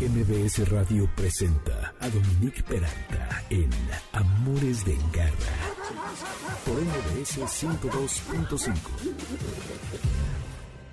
MBS Radio presenta a Dominique Peralta en Amores de Garra por MBS 102.5.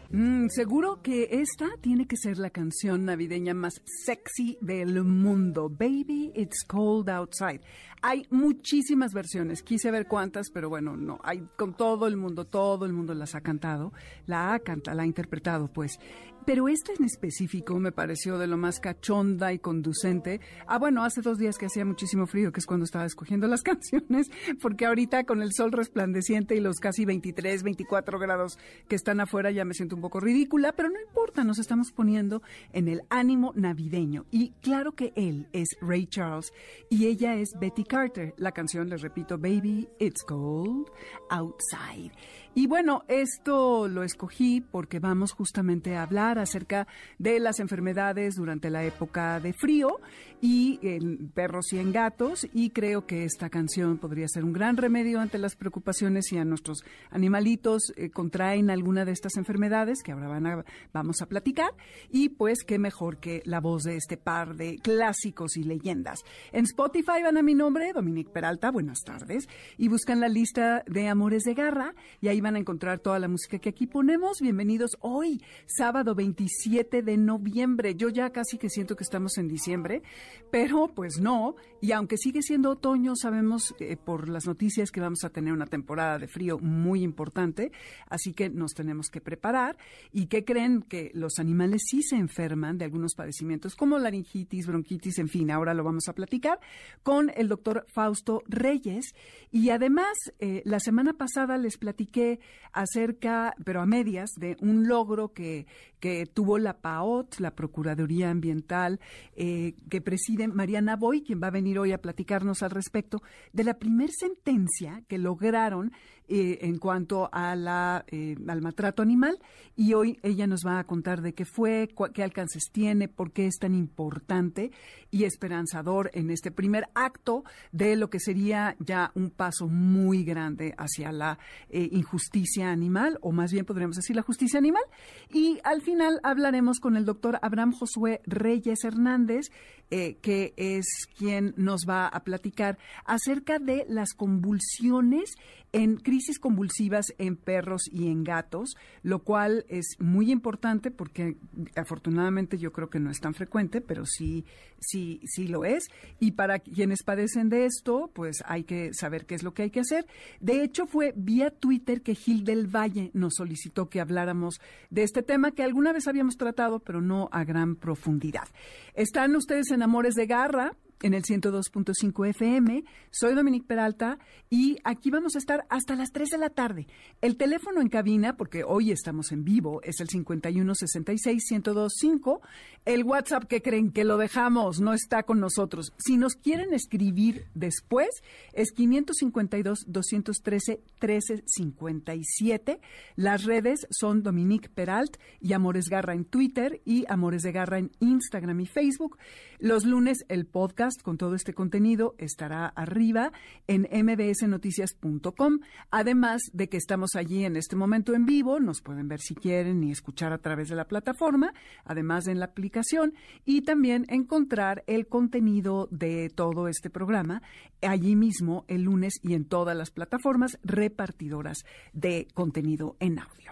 Mm, seguro que esta tiene que ser la canción navideña más sexy del mundo. Baby, it's cold outside. Hay muchísimas versiones, quise ver cuántas, pero bueno, no, hay con todo el mundo, todo el mundo las ha cantado, la ha cantado, la ha interpretado, pues. Pero esta en específico me pareció de lo más cachonda y conducente. Ah, bueno, hace dos días que hacía muchísimo frío, que es cuando estaba escogiendo las canciones, porque ahorita con el sol resplandeciente y los casi 23, 24 grados que están afuera ya me siento un poco ridícula, pero no importa, nos estamos poniendo en el ánimo navideño. Y claro que él es Ray Charles y ella es Betty Carter. La canción, les repito, Baby, It's Cold Outside. Y bueno, esto lo escogí porque vamos justamente a hablar acerca de las enfermedades durante la época de frío y en perros y en gatos y creo que esta canción podría ser un gran remedio ante las preocupaciones si a nuestros animalitos eh, contraen alguna de estas enfermedades que ahora van a, vamos a platicar y pues qué mejor que la voz de este par de clásicos y leyendas. En Spotify van a mi nombre, Dominique Peralta, buenas tardes, y buscan la lista de Amores de Garra y ahí van a encontrar toda la música que aquí ponemos. Bienvenidos hoy, sábado 27 de noviembre. Yo ya casi que siento que estamos en diciembre, pero pues no. Y aunque sigue siendo otoño, sabemos eh, por las noticias que vamos a tener una temporada de frío muy importante, así que nos tenemos que preparar. ¿Y qué creen? Que los animales sí se enferman de algunos padecimientos como laringitis, bronquitis, en fin, ahora lo vamos a platicar con el doctor Fausto Reyes. Y además, eh, la semana pasada les platiqué acerca, pero a medias, de un logro que, que tuvo la PAOT, la Procuraduría Ambiental, eh, que preside Mariana Boy, quien va a venir hoy a platicarnos al respecto, de la primer sentencia que lograron eh, en cuanto a la, eh, al maltrato animal. Y hoy ella nos va a contar de qué fue, qué alcances tiene, por qué es tan importante y esperanzador en este primer acto de lo que sería ya un paso muy grande hacia la eh, injusticia animal o más bien podríamos decir la justicia animal. Y al final hablaremos con el doctor Abraham Josué Reyes Hernández que es quien nos va a platicar acerca de las convulsiones en crisis convulsivas en perros y en gatos, lo cual es muy importante porque afortunadamente yo creo que no es tan frecuente, pero sí, sí, sí lo es. Y para quienes padecen de esto, pues hay que saber qué es lo que hay que hacer. De hecho, fue vía Twitter que Gil del Valle nos solicitó que habláramos de este tema que alguna vez habíamos tratado, pero no a gran profundidad. Están ustedes en Amores de Garra, en el 102.5 FM. Soy Dominique Peralta y aquí vamos a estar hasta las 3 de la tarde. El teléfono en cabina, porque hoy estamos en vivo, es el 5166-1025. El WhatsApp que creen que lo dejamos no está con nosotros. Si nos quieren escribir después, es 552-213-1357. Las redes son Dominique Peralt y Amores Garra en Twitter y Amores de Garra en Instagram y Facebook. Los lunes el podcast con todo este contenido estará arriba en mbsnoticias.com. Además de que estamos allí en este momento en vivo, nos pueden ver si quieren y escuchar a través de la plataforma, además en la aplicación y también encontrar el contenido de todo este programa allí mismo el lunes y en todas las plataformas repartidoras de contenido en audio.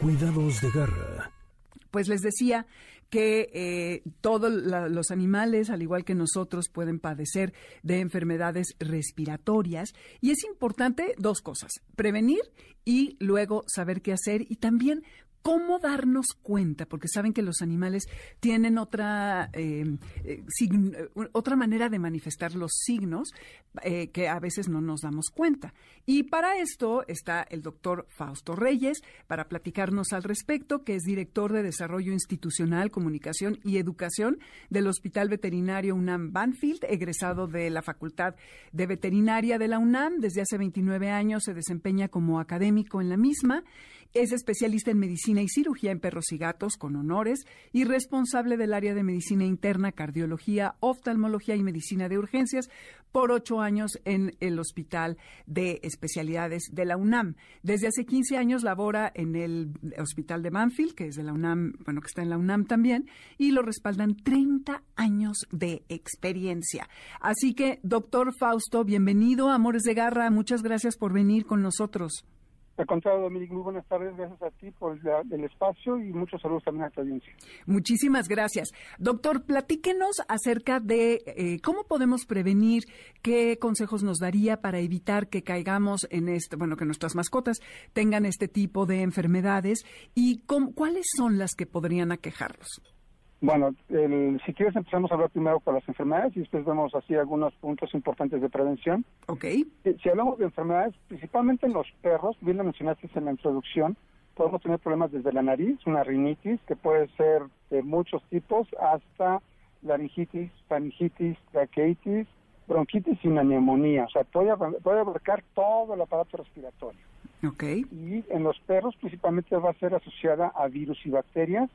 Cuidados de garra. Pues les decía que eh, todos los animales, al igual que nosotros, pueden padecer de enfermedades respiratorias. Y es importante dos cosas, prevenir y luego saber qué hacer y también ¿Cómo darnos cuenta? Porque saben que los animales tienen otra, eh, eh, otra manera de manifestar los signos eh, que a veces no nos damos cuenta. Y para esto está el doctor Fausto Reyes para platicarnos al respecto, que es director de Desarrollo Institucional, Comunicación y Educación del Hospital Veterinario UNAM Banfield, egresado de la Facultad de Veterinaria de la UNAM. Desde hace 29 años se desempeña como académico en la misma Es especialista en medicina y cirugía en perros y gatos con honores y responsable del área de medicina interna, cardiología, oftalmología y medicina de urgencias por ocho años en el Hospital de Especialidades de la UNAM. Desde hace 15 años labora en el Hospital de Banfield, que es de la UNAM, bueno, que está en la UNAM también, y lo respaldan 30 años de experiencia. Así que, doctor Fausto, bienvenido a Amores de Garra. Muchas gracias por venir con nosotros. Al contrario, Dominique, muy buenas tardes. Gracias a ti por el, espacio y muchos saludos también a tu audiencia. Muchísimas gracias. Doctor, platíquenos acerca de eh, cómo podemos prevenir, qué consejos nos daría para evitar que caigamos en este, bueno, que nuestras mascotas tengan este tipo de enfermedades y cuáles son las que podrían aquejarlos. Bueno, si quieres empezamos a hablar primero con las enfermedades y después vemos así algunos puntos importantes de prevención. Ok. Eh, si hablamos de enfermedades, principalmente en los perros, bien lo mencionaste en la introducción, podemos tener problemas desde la nariz, una rinitis, que puede ser de muchos tipos, hasta laringitis, faringitis, traqueitis, bronquitis y una neumonía. O sea, puede, puede abarcar todo el aparato respiratorio. Ok. Y en los perros principalmente va a ser asociada a virus y bacterias,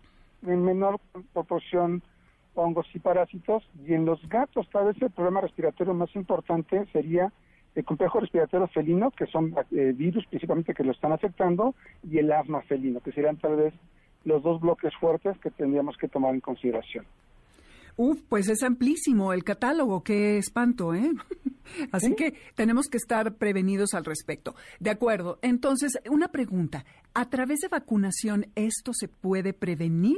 en menor proporción hongos y parásitos, y en los gatos tal vez el problema respiratorio más importante sería el complejo respiratorio felino, que son eh, virus principalmente que lo están afectando, y el asma felino, que serían tal vez los dos bloques fuertes que tendríamos que tomar en consideración. Uf, pues es amplísimo el catálogo, qué espanto, ¿eh? Así que tenemos que estar prevenidos al respecto. De acuerdo. Entonces, una pregunta. ¿A través de vacunación esto se puede prevenir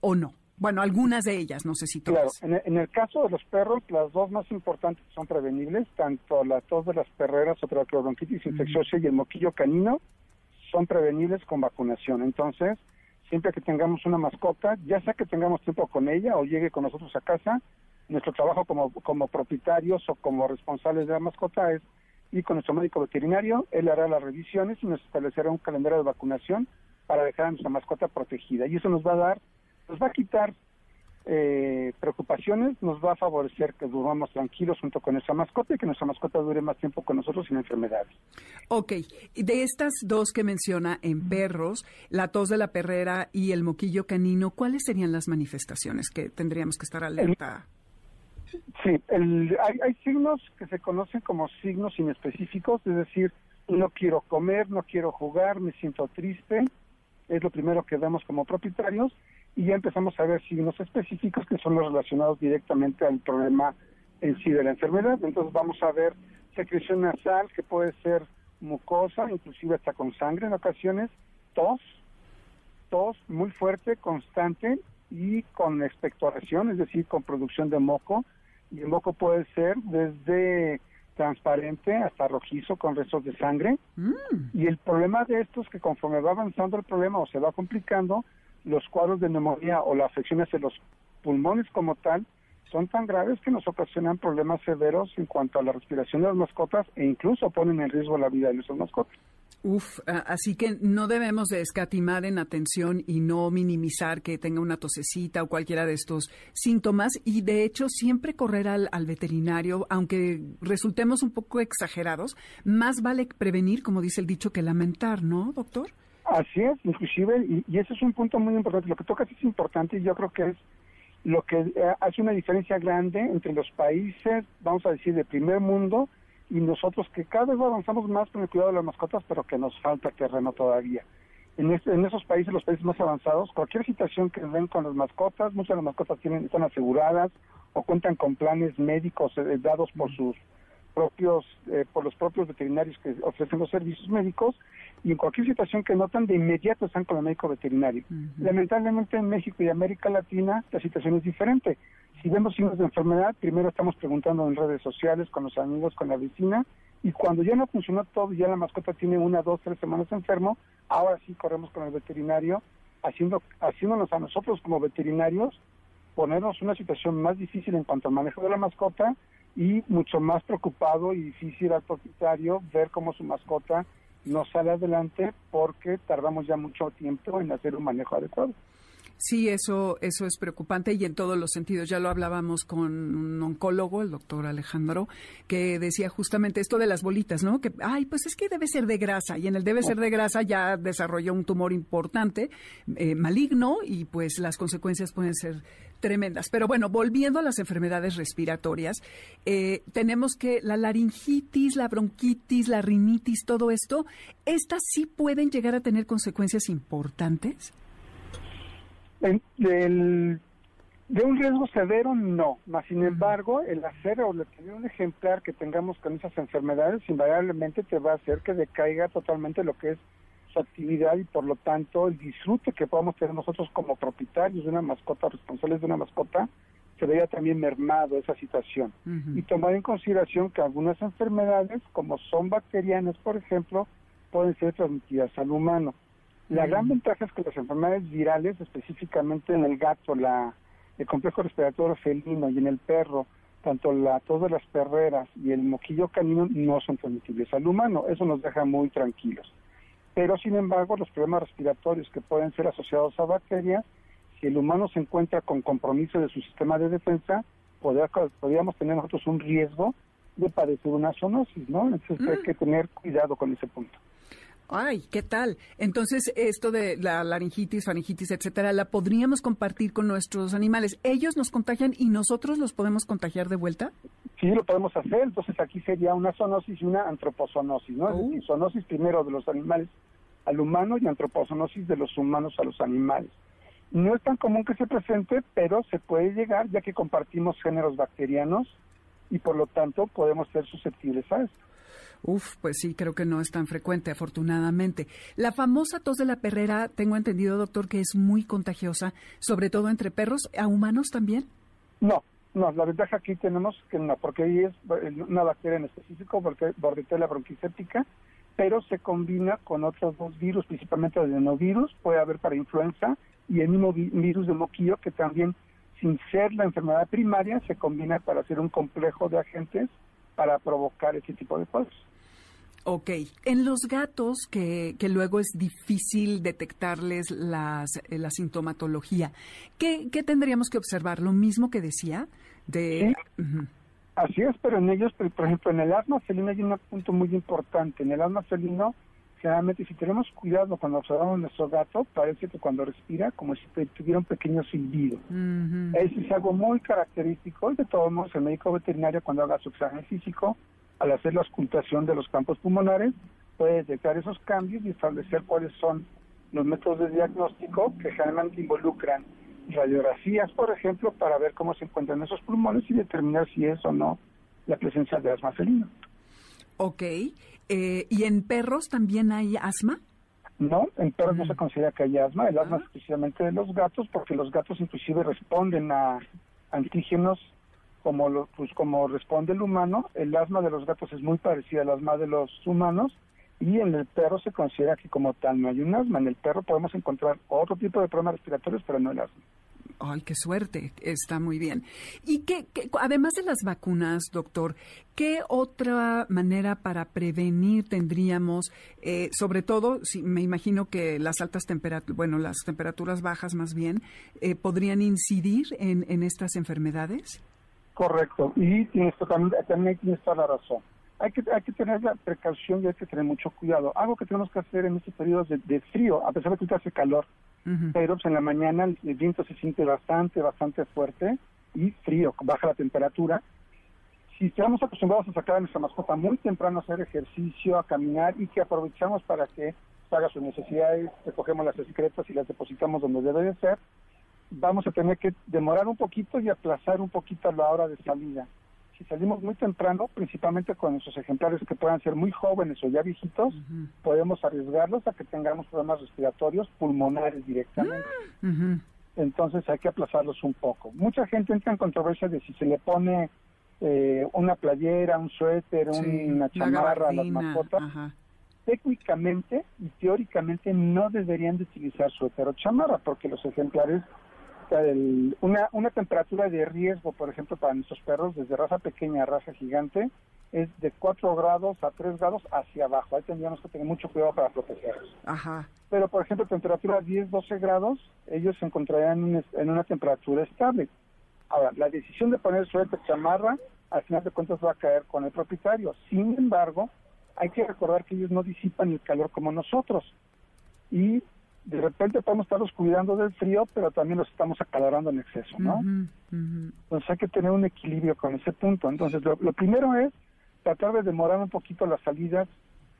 o no? Bueno, algunas de ellas, no sé si todas. Claro, en el, caso de los perros, las dos más importantes son prevenibles, tanto la tos de las perreras o traqueobronquitis infecciosa y el moquillo canino son prevenibles con vacunación. Entonces, siempre que tengamos una mascota, ya sea que tengamos tiempo con ella o llegue con nosotros a casa, nuestro trabajo como, como propietarios o como responsables de la mascota es ir con nuestro médico veterinario, él hará las revisiones y nos establecerá un calendario de vacunación para dejar a nuestra mascota protegida. Y eso nos va a dar, nos va a quitar eh, preocupaciones, nos va a favorecer que durmamos tranquilos junto con nuestra mascota y que nuestra mascota dure más tiempo con nosotros sin enfermedades. Ok, de estas dos que menciona en perros, la tos de la perrera y el moquillo canino, ¿cuáles serían las manifestaciones que tendríamos que estar alerta? Sí, hay, hay signos que se conocen como signos inespecíficos, es decir, no quiero comer, no quiero jugar, me siento triste, es lo primero que vemos como propietarios y ya empezamos a ver signos específicos que son los relacionados directamente al problema en sí de la enfermedad. Entonces vamos a ver secreción nasal que puede ser mucosa, inclusive hasta con sangre en ocasiones, tos, tos muy fuerte, constante y con expectoración, es decir, con producción de moco. Y el moco puede ser desde transparente hasta rojizo con restos de sangre. Mm. Y el problema de esto es que conforme va avanzando el problema o se va complicando, los cuadros de neumonía o la afección hacia los pulmones como tal son tan graves que nos ocasionan problemas severos en cuanto a la respiración de las mascotas e incluso ponen en riesgo la vida de nuestras mascotas. Uf, así que no debemos de escatimar en atención y no minimizar que tenga una tosecita o cualquiera de estos síntomas y de hecho siempre correr al, al veterinario, aunque resultemos un poco exagerados, más vale prevenir, como dice el dicho, que lamentar, ¿no, doctor? Así es, inclusive, y, ese es un punto muy importante. Lo que tocas es importante y yo creo que es lo que eh, hace una diferencia grande entre los países, vamos a decir, de primer mundo y nosotros que cada vez avanzamos más con el cuidado de las mascotas, pero que nos falta terreno todavía. En, en esos países, los países más avanzados, cualquier situación que ven con las mascotas, muchas de las mascotas tienen, están aseguradas o cuentan con planes médicos eh, dados por sus propios, eh, por los propios veterinarios que ofrecen los servicios médicos y en cualquier situación que notan de inmediato están con el médico veterinario. Lamentablemente en México y América Latina la situación es diferente. Si vemos signos de enfermedad, primero estamos preguntando en redes sociales, con los amigos, con la vecina, y cuando ya no funcionó todo, ya la mascota tiene una, dos, tres semanas enfermo, ahora sí corremos con el veterinario, haciendo, haciéndonos a nosotros como veterinarios ponernos una situación más difícil en cuanto al manejo de la mascota y mucho más preocupado y difícil al propietario ver cómo su mascota no sale adelante porque tardamos ya mucho tiempo en hacer un manejo adecuado. Sí, eso, eso es preocupante y en todos los sentidos. Ya lo hablábamos con un oncólogo, el doctor Alejandro, que decía justamente esto de las bolitas, ¿no? Que, ay, pues es que debe ser de grasa y en el debe ser de grasa ya desarrolló un tumor importante, eh, maligno y pues las consecuencias pueden ser tremendas. Pero bueno, volviendo a las enfermedades respiratorias, eh, tenemos que la laringitis, la bronquitis, la rinitis, todo esto, ¿estas sí pueden llegar a tener consecuencias importantes? De un riesgo severo, no. Más sin embargo, el hacer o tener un ejemplar que tengamos con esas enfermedades invariablemente te va a hacer que decaiga totalmente lo que es su actividad y por lo tanto el disfrute que podamos tener nosotros como propietarios de una mascota, responsables de una mascota, se veía también mermado esa situación. Y tomar en consideración que algunas enfermedades, como son bacterianas, por ejemplo, pueden ser transmitidas al humano. La gran ventaja es que las enfermedades virales, específicamente en el gato, la, el complejo respiratorio felino y en el perro, tanto la tos de las perreras y el moquillo canino no son transmitibles al humano. Eso nos deja muy tranquilos. Pero, sin embargo, los problemas respiratorios que pueden ser asociados a bacterias, si el humano se encuentra con compromiso de su sistema de defensa, podríamos tener nosotros un riesgo de padecer una zoonosis, ¿no? Entonces hay mm. que tener cuidado con ese punto. Ay, ¿qué tal? Entonces, esto de la laringitis, faringitis, etcétera, la podríamos compartir con nuestros animales. ¿Ellos nos contagian y nosotros los podemos contagiar de vuelta? Sí, lo podemos hacer. Entonces, aquí sería una zoonosis y una antropozonosis, ¿no? Es decir, oh. zoonosis primero de los animales al humano y antropozonosis de los humanos a los animales. No es tan común que se presente, pero se puede llegar ya que compartimos géneros bacterianos y por lo tanto podemos ser susceptibles a esto. Uf, pues sí, creo que no es tan frecuente, afortunadamente. La famosa tos de la perrera, tengo entendido, doctor, que es muy contagiosa, sobre todo entre perros, ¿a humanos también? No, no, la ventaja aquí tenemos que no, porque ahí es una bacteria en específico, porque Bordetella bronquicéptica, pero se combina con otros dos virus, principalmente adenovirus, puede haber para influenza, y el mismo virus de moquillo, que también, sin ser la enfermedad primaria, se combina para hacer un complejo de agentes para provocar ese tipo de cosas. Ok, en los gatos que, que luego es difícil detectarles las, eh, la sintomatología, ¿qué, ¿qué, tendríamos que observar? ¿Lo mismo que decía? De... Así es, pero en ellos, por ejemplo, en el asma felino hay un punto muy importante. En el asma felino, generalmente, si tenemos cuidado cuando observamos nuestro gato, parece que cuando respira, como si tuviera un pequeño silbido. Eso es algo muy característico y de todos modos el médico veterinario cuando haga su examen físico al hacer la ocultación de los campos pulmonares, puede detectar esos cambios y establecer cuáles son los métodos de diagnóstico que generalmente involucran radiografías, por ejemplo, para ver cómo se encuentran esos pulmones y determinar si es o no la presencia de asma felina. Ok. Eh, ¿Y en perros también hay asma? No, en perros no se mm. considera que haya asma. El asma es especialmente de los gatos, porque los gatos inclusive responden a antígenos como lo, pues como responde el humano, el asma de los gatos es muy parecida al asma de los humanos y en el perro se considera que como tal no hay un asma. En el perro podemos encontrar otro tipo de problemas respiratorios, pero no el asma. Ay, qué suerte, está muy bien. Y que, además de las vacunas, doctor, ¿qué otra manera para prevenir tendríamos? Eh, sobre todo, si, me imagino que las altas temperaturas, bueno, las temperaturas bajas más bien, eh, podrían incidir en, en estas enfermedades. Correcto, y tienes también, también tienes toda la razón. Hay que, hay que tener la precaución y hay que tener mucho cuidado. Algo que tenemos que hacer en estos periodos de, frío, a pesar de que hace calor, pero pues, en la mañana el, viento se siente bastante, bastante fuerte y frío, baja la temperatura. Si estamos acostumbrados a sacar a nuestra mascota muy temprano a hacer ejercicio, a caminar y que aprovechamos para que haga sus necesidades, recogemos las secretas y las depositamos donde debe de ser, vamos a tener que demorar un poquito y aplazar un poquito la hora de salida. Si salimos muy temprano, principalmente con esos ejemplares que puedan ser muy jóvenes o ya viejitos, podemos arriesgarlos a que tengamos problemas respiratorios pulmonares directamente. Entonces hay que aplazarlos un poco. Mucha gente entra en controversia de si se le pone eh, una playera, un suéter, una chamarra a las mascotas. Técnicamente y teóricamente no deberían de utilizar suéter o chamarra porque los ejemplares una, una temperatura de riesgo, por ejemplo, para nuestros perros, desde raza pequeña a raza gigante, es de 4 grados a 3 grados hacia abajo. Ahí tendríamos que tener mucho cuidado para protegerlos. Ajá. Pero, por ejemplo, temperatura 10, 12 grados, ellos se encontrarían en, en una temperatura estable. Ahora, la decisión de poner suéter chamarra, al final de cuentas va a caer con el propietario. Sin embargo, hay que recordar que ellos no disipan el calor como nosotros. Y de repente podemos estarlos cuidando del frío, pero también los estamos acalorando en exceso, ¿no? Entonces hay que tener un equilibrio con ese punto. Entonces, lo, lo primero es tratar de demorar un poquito las salidas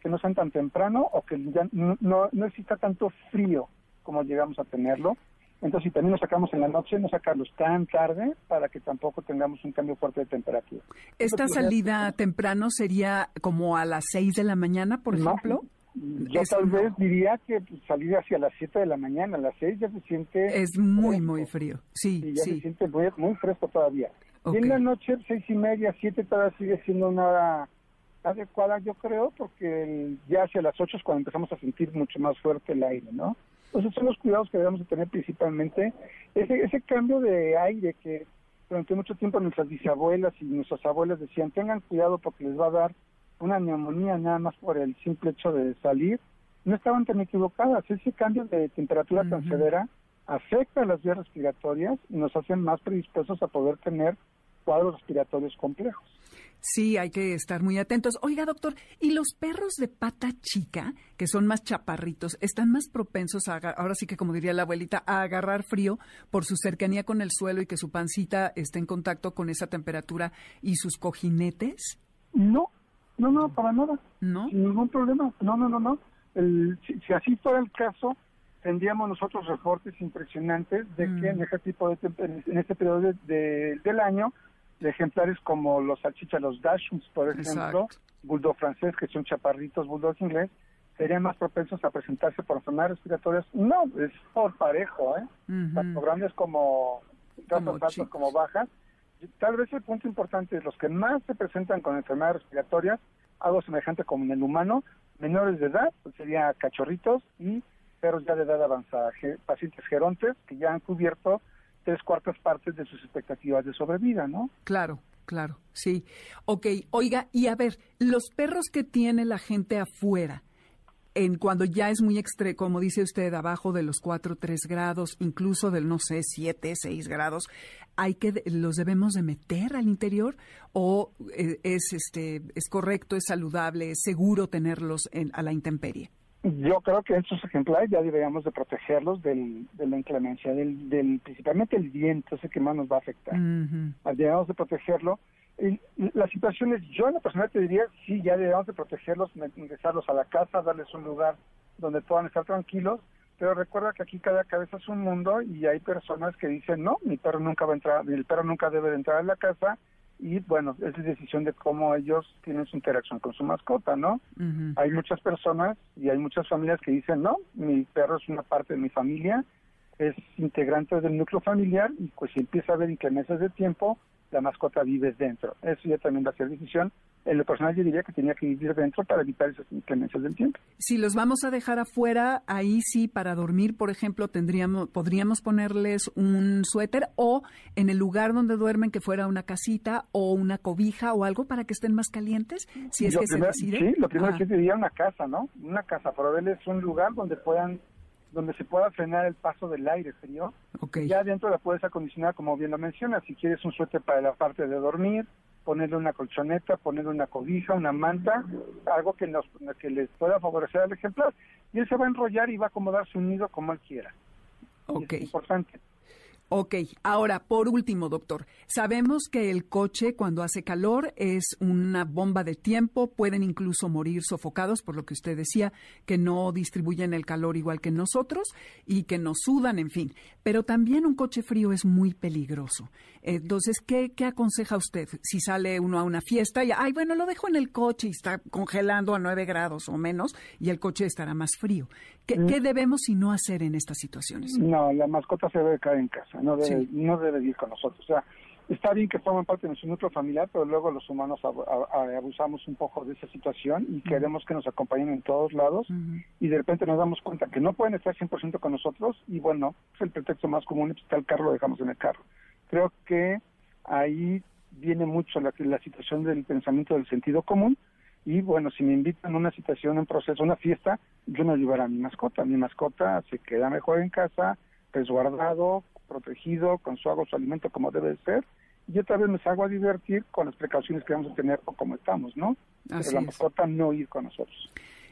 que no sean tan temprano o que ya no, no, no exista tanto frío como llegamos a tenerlo. Entonces, si también los sacamos en la noche, no sacarlos tan tarde para que tampoco tengamos un cambio fuerte de temperatura. Esta salida temprano sería como a las 6 de la mañana, por No, ejemplo. Yo tal vez diría que pues, salir hacia las 7 de la mañana, a las 6 ya se siente... Es muy, fresco. muy frío. Sí, y ya se siente muy, muy fresco todavía. Y en la noche, seis y media, siete, todavía sigue siendo una hora adecuada, yo creo, porque el- ya hacia las ocho es cuando empezamos a sentir mucho más fuerte el aire, ¿no? Entonces son los cuidados que debemos de tener principalmente. Ese, ese cambio de aire que durante mucho tiempo nuestras bisabuelas y nuestras abuelas decían, tengan cuidado porque les va a dar una neumonía nada más por el simple hecho de salir, no estaban tan equivocadas. Ese cambio de temperatura tan severa afecta a las vías respiratorias y nos hacen más predispuestos a poder tener cuadros respiratorios complejos. Sí, hay que estar muy atentos. Oiga, doctor, ¿y los perros de pata chica, que son más chaparritos, están más propensos a, ahora sí que como diría la abuelita, a agarrar frío por su cercanía con el suelo y que su pancita esté en contacto con esa temperatura y sus cojinetes? No, no, no, para nada. ¿No? Sin ningún problema. No, no, no, no. El- si, si así fuera el caso, tendríamos nosotros reportes impresionantes de Mm. que en este tipo de en este periodo de- de- del año, de ejemplares como los salchichas, los dachshunds, por ejemplo, Exacto. bulldog francés, que son chaparritos, bulldog inglés, serían más propensos a presentarse por enfermedades respiratorias. No, es por parejo, ¿eh? Ujú. tanto grandes como Como tanto chicos. como bajas. Tal vez el punto importante es los que más se presentan con enfermedades respiratorias, algo semejante como en el humano, menores de edad, pues sería cachorritos y perros ya de edad avanzada, pacientes gerontes que ya han cubierto tres cuartas partes de sus expectativas de sobrevida, ¿no? Claro, claro, sí. Ok, oiga, y a ver, los perros que tiene la gente afuera, en cuando ya es muy extremo, como dice usted, abajo de los 4, 3 grados, incluso del, no sé, 7, 6 grados, ¿hay que, los debemos de meter al interior? ¿O eh, es, este, es correcto, es saludable, es seguro tenerlos en, a la intemperie? Yo creo que estos ejemplares ya deberíamos de protegerlos del, de la inclemencia, del, del principalmente el viento, ese que más nos va a afectar. Ujú. debemos de protegerlo. Y la situación es, yo en la persona te diría, sí, ya debemos de protegerlos, ingresarlos a la casa, darles un lugar donde puedan estar tranquilos, pero recuerda que aquí cada cabeza es un mundo y hay personas que dicen, no, mi perro nunca va a entrar, mi perro nunca debe de entrar a la casa y bueno, es decisión de cómo ellos tienen su interacción con su mascota, ¿no? Hay muchas personas y hay muchas familias que dicen, no, mi perro es una parte de mi familia, es integrante del núcleo familiar y pues si empieza a haber inclemencias de tiempo, la mascota vive dentro. Eso ya también va a ser decisión. En lo personal yo diría que tenía que vivir dentro para evitar esas inclemencias del tiempo. Si los vamos a dejar afuera, ahí sí, para dormir, por ejemplo, tendríamos, podríamos ponerles un suéter o en el lugar donde duermen que fuera una casita o una cobija o algo para que estén más calientes, si es Lo que se decide. Sí, lo primero Ah, que diría una casa, ¿no? Una casa, proveerles un lugar donde puedan donde se pueda frenar el paso del aire frío ok. Ya adentro la puedes acondicionar, como bien lo mencionas. Si quieres un suéter para la parte de dormir, ponerle una colchoneta, ponerle una cobija, una manta, algo que, nos, que les pueda favorecer al ejemplar. Y él se va a enrollar y va a acomodar su nido como él quiera. Ok. Es importante. Ok, ahora, por último, doctor, sabemos que el coche cuando hace calor es una bomba de tiempo, pueden incluso morir sofocados, por lo que usted decía, que no distribuyen el calor igual que nosotros y que nos sudan, en fin. Pero también un coche frío es muy peligroso. Entonces, ¿qué, qué aconseja usted? Si sale uno a una fiesta y, ay, bueno, lo dejo en el coche y está congelando a 9 grados o menos y el coche estará más frío. ¿Qué, qué debemos y no hacer en estas situaciones? No, la mascota se debe quedar en casa, no debe, Sí. no debe ir con nosotros. O sea, está bien que forman parte de nuestro núcleo familiar, pero luego los humanos ab- abusamos un poco de esa situación y queremos que nos acompañen en todos lados y de repente nos damos cuenta que no pueden estar 100% con nosotros y bueno, es el pretexto más común, pues, está el carro, lo dejamos en el carro. Creo que ahí viene mucho la, la situación del pensamiento del sentido común y bueno, si me invitan a una situación, un proceso, una fiesta, yo no llevaré a mi mascota. Mi mascota se queda mejor en casa, resguardado, protegido, con su agua, su alimento como debe ser. Y otra vez me salgo a divertir con las precauciones que vamos a tener o como estamos, ¿no? Pero la mascota no ir con nosotros.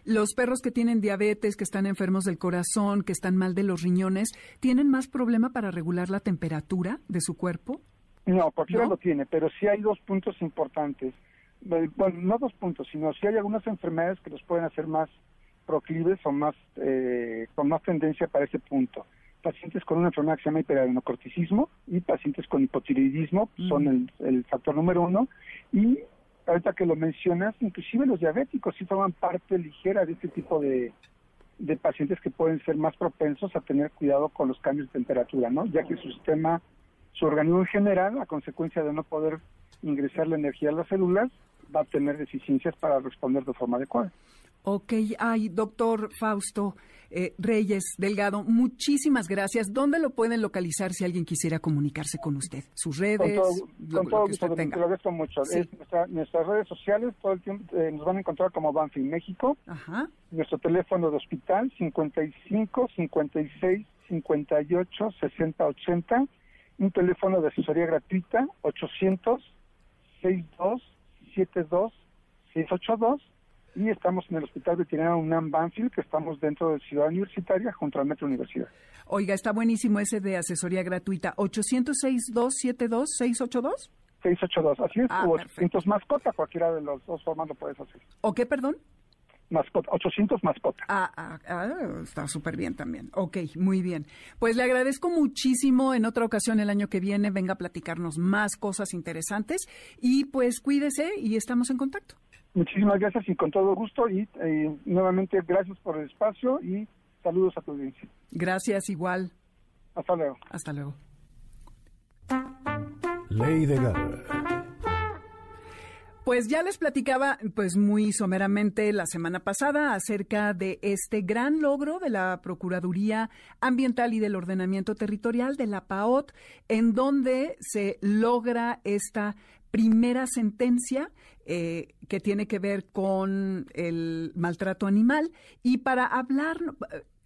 Los perros que tienen diabetes, que están enfermos del corazón, que están mal de los riñones, ¿tienen más problema para regular la temperatura de su cuerpo? No, cualquiera lo tiene, pero sí hay dos puntos importantes. Bueno, no dos puntos, sino si hay algunas enfermedades que los pueden hacer más proclives o más eh, con más tendencia para ese punto. Pacientes con una enfermedad que se llama hiperadenocorticismo y pacientes con hipotiroidismo son el, el, factor número uno. Y ahorita que lo mencionas, inclusive los diabéticos sí forman parte ligera de este tipo de, de pacientes que pueden ser más propensos a tener cuidado con los cambios de temperatura, ¿no? Ya que su sistema, su organismo en general, a consecuencia de no poder ingresar la energía a las células, va a tener deficiencias para responder de forma adecuada. Ok, ay, doctor Fausto eh, Reyes Delgado, muchísimas gracias. ¿Dónde lo pueden localizar si alguien quisiera comunicarse con usted? ¿Sus redes? Con todo, gusto, te lo agradezco mucho. nuestras redes sociales todo el tiempo eh, nos van a encontrar como Banfield México. Ajá. Nuestro teléfono de hospital 55 56 58 60 80. Un teléfono de asesoría gratuita 800 62 72 682 y estamos en el Hospital Veterinario UNAM Banfield, que estamos dentro de Ciudad Universitaria, junto al Metro Universidad. Oiga, está buenísimo ese de asesoría gratuita. ¿806-272-682? 682, así es. Ah, o 800 mascota, cualquiera de los dos formas lo puedes hacer. ¿O qué, perdón? Mascota, 800 mascota. Ah, ah, ah está súper bien también. Ok, muy bien. Pues le agradezco muchísimo. En otra ocasión, el año que viene, venga a platicarnos más cosas interesantes. Y pues cuídese y estamos en contacto. Muchísimas gracias y con todo gusto y eh, nuevamente gracias por el espacio y saludos a tu audiencia. Gracias igual. Hasta luego. Hasta luego. Ley de Garra. Pues ya les platicaba, pues muy someramente la semana pasada acerca de este gran logro de la Procuraduría Ambiental y del Ordenamiento Territorial de la PAOT, en donde se logra esta primera sentencia eh, que tiene que ver con el maltrato animal y para hablar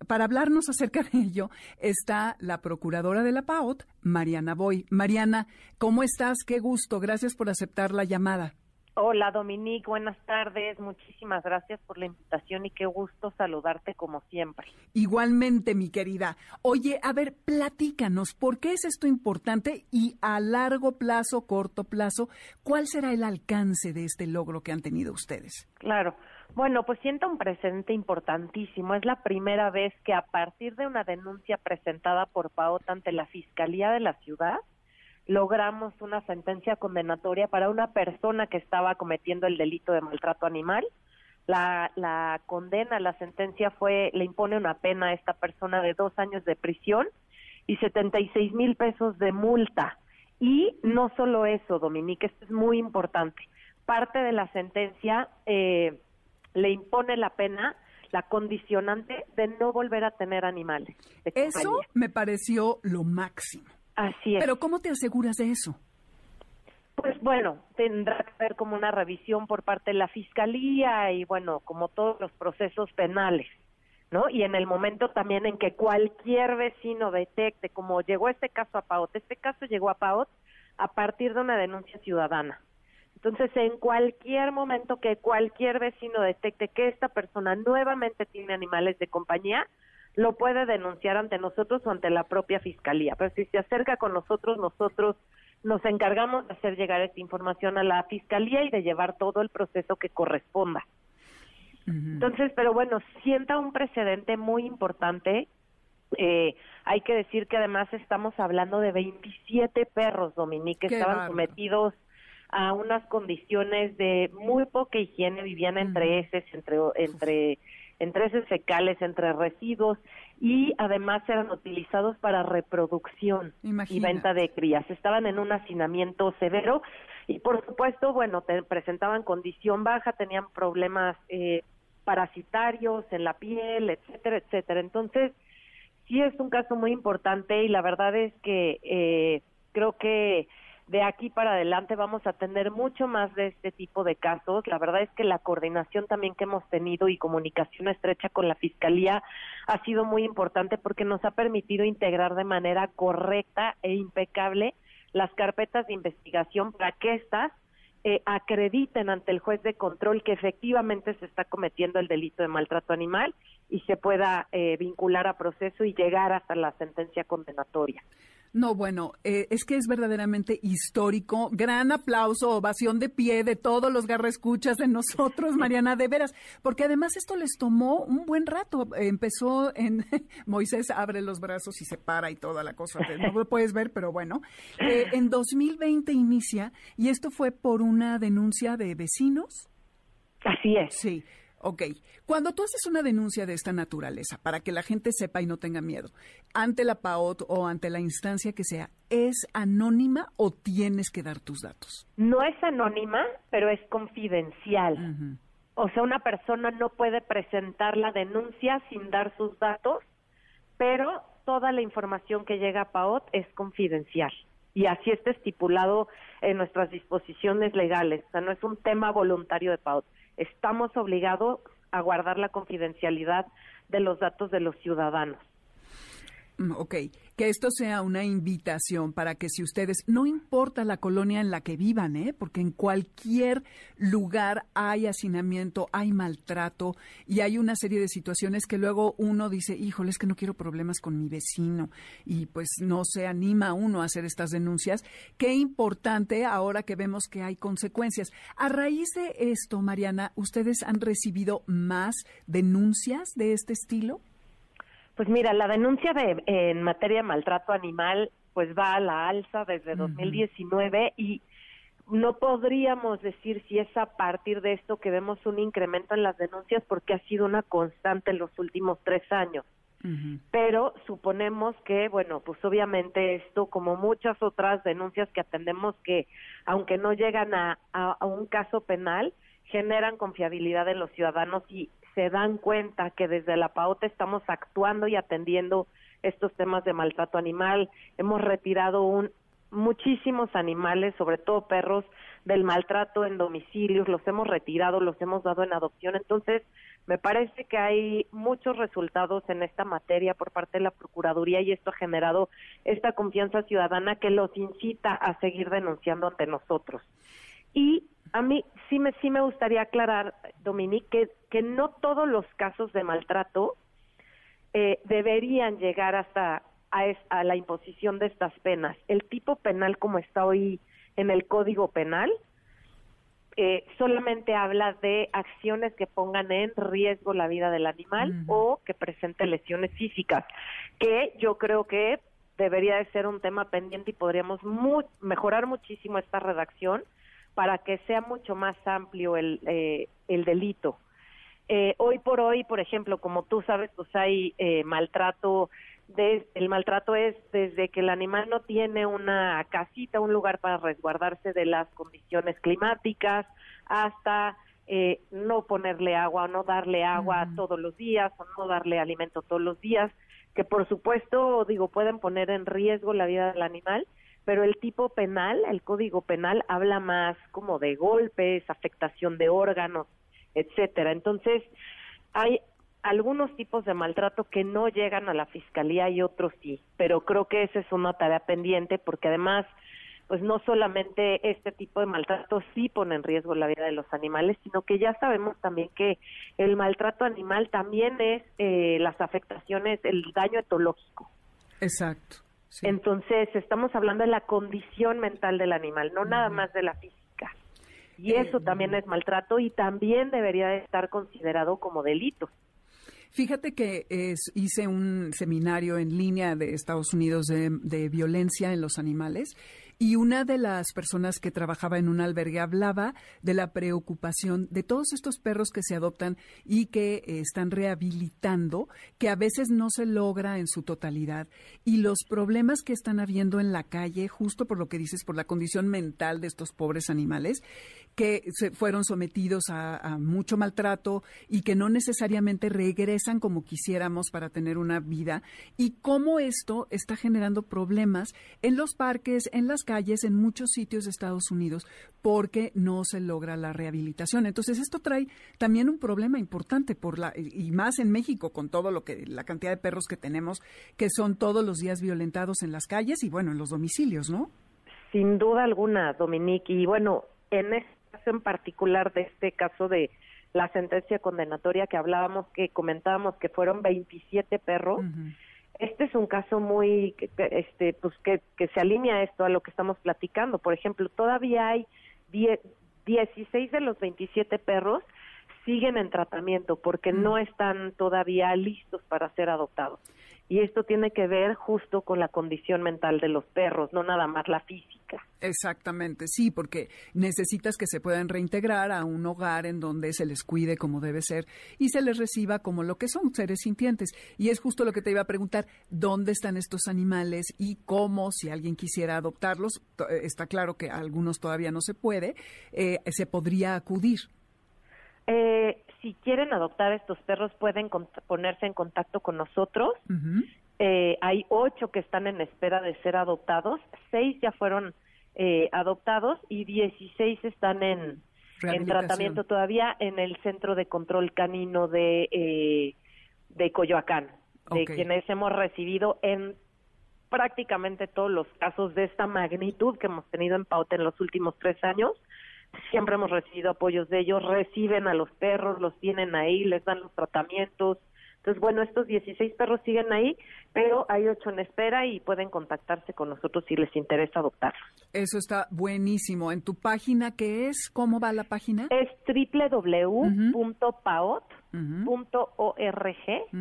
para hablarnos acerca de ello está la procuradora de la PAOT, Mariana Boy. Mariana, ¿cómo estás? Qué gusto. Gracias por aceptar la llamada. Hola Dominique, buenas tardes. Muchísimas gracias por la invitación y qué gusto saludarte como siempre. Igualmente, mi querida. Oye, a ver, platícanos, ¿por qué es esto importante y a largo plazo, corto plazo, cuál será el alcance de este logro que han tenido ustedes? Claro. Bueno, pues siento un presente importantísimo. Es la primera vez que a partir de una denuncia presentada por PAOT ante la Fiscalía de la ciudad, logramos una sentencia condenatoria para una persona que estaba cometiendo el delito de maltrato animal. La, la condena, la sentencia fue, le impone una pena a esta persona de dos años de prisión y 76 mil pesos de multa. Y no solo eso, Dominique, esto es muy importante. Parte de la sentencia eh, le impone la pena la condicionante de no volver a tener animales. Eso me pareció lo máximo. Así es. Pero ¿cómo te aseguras de eso? Pues bueno, tendrá que haber como una revisión por parte de la fiscalía y bueno, como todos los procesos penales, ¿no? Y en el momento también en que cualquier vecino detecte, como llegó este caso a PAOT, este caso llegó a PAOT a partir de una denuncia ciudadana. Entonces, en cualquier momento que cualquier vecino detecte que esta persona nuevamente tiene animales de compañía, lo puede denunciar ante nosotros o ante la propia fiscalía. Pero si se acerca con nosotros, nosotros nos encargamos de hacer llegar esta información a la fiscalía y de llevar todo el proceso que corresponda. Entonces, pero bueno, sienta un precedente muy importante. Eh, hay que decir que además estamos hablando de 27 perros, Dominique, que estaban sometidos a unas condiciones de muy poca higiene, vivían entre heces, entre, entre entre heces fecales, entre residuos y además eran utilizados para reproducción y venta de crías. Estaban en un hacinamiento severo y por supuesto, bueno, te presentaban condición baja, tenían problemas eh, parasitarios en la piel, etcétera, etcétera. Entonces, sí es un caso muy importante y la verdad es que eh, creo que de aquí para adelante vamos a tener mucho más de este tipo de casos. La verdad es que la coordinación también que hemos tenido y comunicación estrecha con la Fiscalía ha sido muy importante porque nos ha permitido integrar de manera correcta e impecable las carpetas de investigación para que éstas eh, acrediten ante el juez de control que efectivamente se está cometiendo el delito de maltrato animal y se pueda eh, vincular a proceso y llegar hasta la sentencia condenatoria. No, bueno, eh, es que es verdaderamente histórico. Gran aplauso, ovación de pie de todos los garrescuchas de nosotros, Mariana, de veras, porque además esto les tomó un buen rato. empezó en Moisés abre los brazos y se para y toda la cosa. No lo puedes ver, pero bueno. Eh, en 2020 inicia y esto fue por una denuncia de vecinos. Así es. Sí. Ok, cuando tú haces una denuncia de esta naturaleza, para que la gente sepa y no tenga miedo, ante la PAOT o ante la instancia que sea, ¿es anónima o tienes que dar tus datos? No es anónima, pero es confidencial. O sea, una persona no puede presentar la denuncia sin dar sus datos, pero toda la información que llega a PAOT es confidencial. Y así está estipulado en nuestras disposiciones legales. O sea, no es un tema voluntario de PAOT estamos obligados a guardar la confidencialidad de los datos de los ciudadanos. Mm, ok, que esto sea una invitación para que si ustedes, no importa la colonia en la que vivan, ¿eh? porque en cualquier lugar hay hacinamiento, hay maltrato y hay una serie de situaciones que luego uno dice, híjole, es que no quiero problemas con mi vecino y pues no se anima uno a hacer estas denuncias. Qué importante ahora que vemos que hay consecuencias. A raíz de esto, Mariana, ¿ustedes han recibido más denuncias de este estilo? Pues mira, la denuncia de en materia de maltrato animal pues va a la alza desde 2019 y no podríamos decir si es a partir de esto que vemos un incremento en las denuncias porque ha sido una constante en los últimos tres años. Pero suponemos que, bueno, pues obviamente esto, como muchas otras denuncias que atendemos que, aunque no llegan a, a un caso penal, generan confiabilidad en los ciudadanos y se dan cuenta que desde la PAOT estamos actuando y atendiendo estos temas de maltrato animal. Hemos retirado un, muchísimos animales, sobre todo perros, del maltrato en domicilios, los hemos retirado, los hemos dado en adopción. Entonces, me parece que hay muchos resultados en esta materia por parte de la Procuraduría y esto ha generado esta confianza ciudadana que los incita a seguir denunciando ante nosotros. Y a mí sí me, sí me gustaría aclarar, Dominique, que, que no todos los casos de maltrato eh, deberían llegar hasta a, la imposición de estas penas. El tipo penal como está hoy en el Código Penal eh, solamente habla de acciones que pongan en riesgo la vida del animal o que presente lesiones físicas, que yo creo que debería de ser un tema pendiente y podríamos mejorar muchísimo esta redacción para que sea mucho más amplio el, eh, el delito. Eh, hoy por hoy, por ejemplo, como tú sabes, pues hay eh, maltrato, de, el maltrato es desde que el animal no tiene una casita, un lugar para resguardarse de las condiciones climáticas, hasta eh, no ponerle agua o no darle agua todos los días o no darle alimento todos los días, que por supuesto, digo, pueden poner en riesgo la vida del animal, pero el tipo penal, el código penal, habla más como de golpes, afectación de órganos, etcétera. Entonces, hay algunos tipos de maltrato que no llegan a la fiscalía y otros sí, pero creo que esa es una tarea pendiente porque además, pues no solamente este tipo de maltrato sí pone en riesgo la vida de los animales, sino que ya sabemos también que el maltrato animal también es eh, las afectaciones, el daño etológico. Exacto. Entonces, estamos hablando de la condición mental del animal, no nada más de la física. Y eso también es maltrato y también debería estar considerado como delito. Fíjate que hice un seminario en línea de Estados Unidos de, violencia en los animales y una de las personas que trabajaba en un albergue hablaba de la preocupación de todos estos perros que se adoptan y que eh, están rehabilitando, que a veces no se logra en su totalidad, y los problemas que están habiendo en la calle, justo por lo que dices, por la condición mental de estos pobres animales, que se fueron sometidos a, mucho maltrato y que no necesariamente regresan como quisiéramos para tener una vida, y cómo esto está generando problemas en los parques, en las calles en muchos sitios de Estados Unidos porque no se logra la rehabilitación. Entonces, esto trae también un problema importante por la y más en México con todo lo que la cantidad de perros que tenemos que son todos los días violentados en las calles y bueno, en los domicilios, ¿no? Sin duda alguna, Dominique, y bueno, en este caso en particular de este caso de la sentencia condenatoria que hablábamos, que comentábamos que fueron 27 perros. Este es un caso muy, este, pues que, que se alinea esto a lo que estamos platicando. Por ejemplo, todavía hay 16 de los 27 perros siguen en tratamiento porque no están todavía listos para ser adoptados. Y esto tiene que ver justo con la condición mental de los perros, no nada más la física. Exactamente, sí, porque necesitas que se puedan reintegrar a un hogar en donde se les cuide como debe ser y se les reciba como lo que son, seres sintientes. Y es justo lo que te iba a preguntar, ¿dónde están estos animales y cómo, si alguien quisiera adoptarlos, eh, está claro que a algunos todavía no se puede, eh, se podría acudir? Eh, si quieren adoptar estos perros pueden ponerse en contacto con nosotros. eh, hay ocho que están en espera de ser adoptados, seis ya fueron eh, adoptados y dieciséis están en, en tratamiento todavía en el Centro de Control Canino de, eh, de Coyoacán, de quienes hemos recibido en prácticamente todos los casos de esta magnitud que hemos tenido en Pauta en los últimos tres años siempre hemos recibido apoyos de ellos, reciben a los perros, los tienen ahí, les dan los tratamientos. Entonces, bueno, estos 16 perros siguen ahí, pero hay ocho en espera y pueden contactarse con nosotros si les interesa adoptarlos. Eso está buenísimo. ¿En tu página qué es? ¿Cómo va la página? Es .org.mx.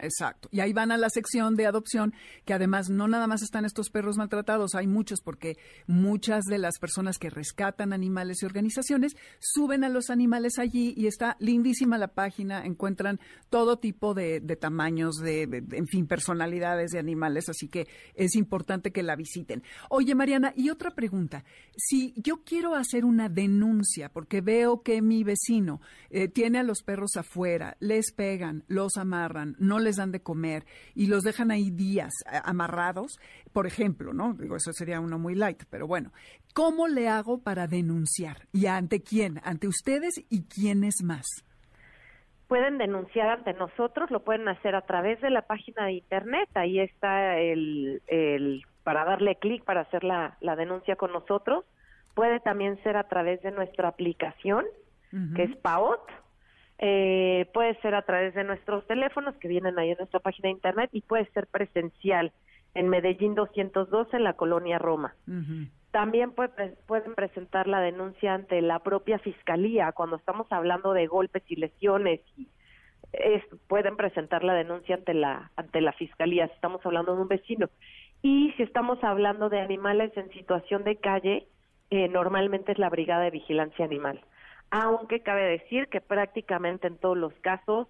Exacto. Y ahí van a la sección de adopción, que además no nada más están estos perros maltratados, hay muchos porque muchas de las personas que rescatan animales y organizaciones suben a los animales allí y está lindísima la página, encuentran todo tipo de, tamaños, de, de, en fin, personalidades de animales, así que es importante que la visiten. Oye, Mariana, y otra pregunta. Si yo quiero hacer una denuncia porque veo que mi vecino eh, tiene a los perros afuera, les pegan, los amarran, no les dan de comer y los dejan ahí días eh, amarrados, por ejemplo, ¿no? Digo, eso sería uno muy light, pero bueno, ¿cómo le hago para denunciar? ¿Y ante quién? ¿Ante ustedes y quiénes más? Pueden denunciar ante nosotros, lo pueden hacer a través de la página de internet, ahí está el, el para darle clic para hacer la, la denuncia con nosotros. Puede también ser a través de nuestra aplicación, que es PAOT, eh, puede ser a través de nuestros teléfonos que vienen ahí en nuestra página de internet y puede ser presencial en Medellín 202 en la colonia Roma. También pueden presentar la denuncia ante la propia fiscalía cuando estamos hablando de golpes y lesiones. Y pueden presentar la denuncia ante la ante la fiscalía si estamos hablando de un vecino. Y si estamos hablando de animales en situación de calle, eh, normalmente es la Brigada de Vigilancia Animal aunque cabe decir que prácticamente en todos los casos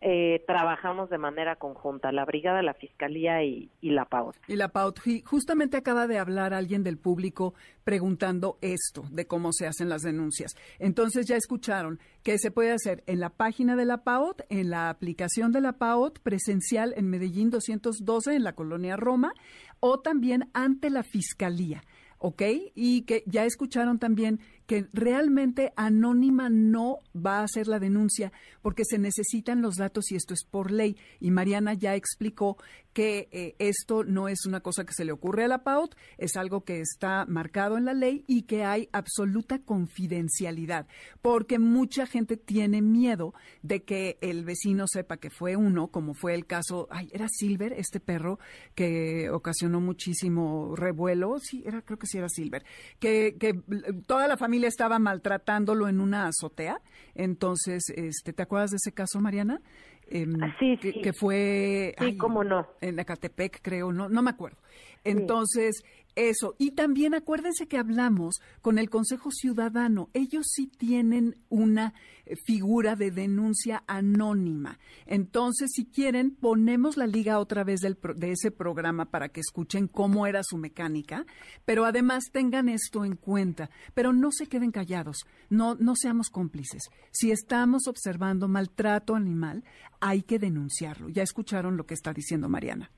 eh, trabajamos de manera conjunta, la Brigada, la Fiscalía y, la PAUT. Y la PAUT, justamente acaba de hablar alguien del público preguntando esto, de cómo se hacen las denuncias. Entonces ya escucharon que se puede hacer en la página de la PAOT, en la aplicación de la PAOT, presencial en Medellín 212, en la colonia Roma, o también ante la Fiscalía. ¿ok? Y que ya escucharon también que realmente Anónima no va a hacer la denuncia porque se necesitan los datos y esto es por ley. Y Mariana ya explicó que eh, esto no es una cosa que se le ocurre a la PAUT, es algo que está marcado en la ley y que hay absoluta confidencialidad, porque mucha gente tiene miedo de que el vecino sepa que fue uno, como fue el caso, ay, era Silver, este perro que ocasionó muchísimo revuelo, sí, era, creo que sí era Silver, que, que toda la familia estaba maltratándolo en una azotea, entonces, este, ¿te acuerdas de ese caso, Mariana? Em, sí, que, que, fue sí, cómo no. en Acatepec, creo, no, no me acuerdo. Entonces, eso. Y también acuérdense que hablamos con el Consejo Ciudadano. Ellos sí tienen una eh, figura de denuncia anónima. Entonces, si quieren, ponemos la liga otra vez del, de ese programa para que escuchen cómo era su mecánica, pero además tengan esto en cuenta. Pero no se queden callados, no, no seamos cómplices. Si estamos observando maltrato animal, hay que denunciarlo. Ya escucharon lo que está diciendo Mariana.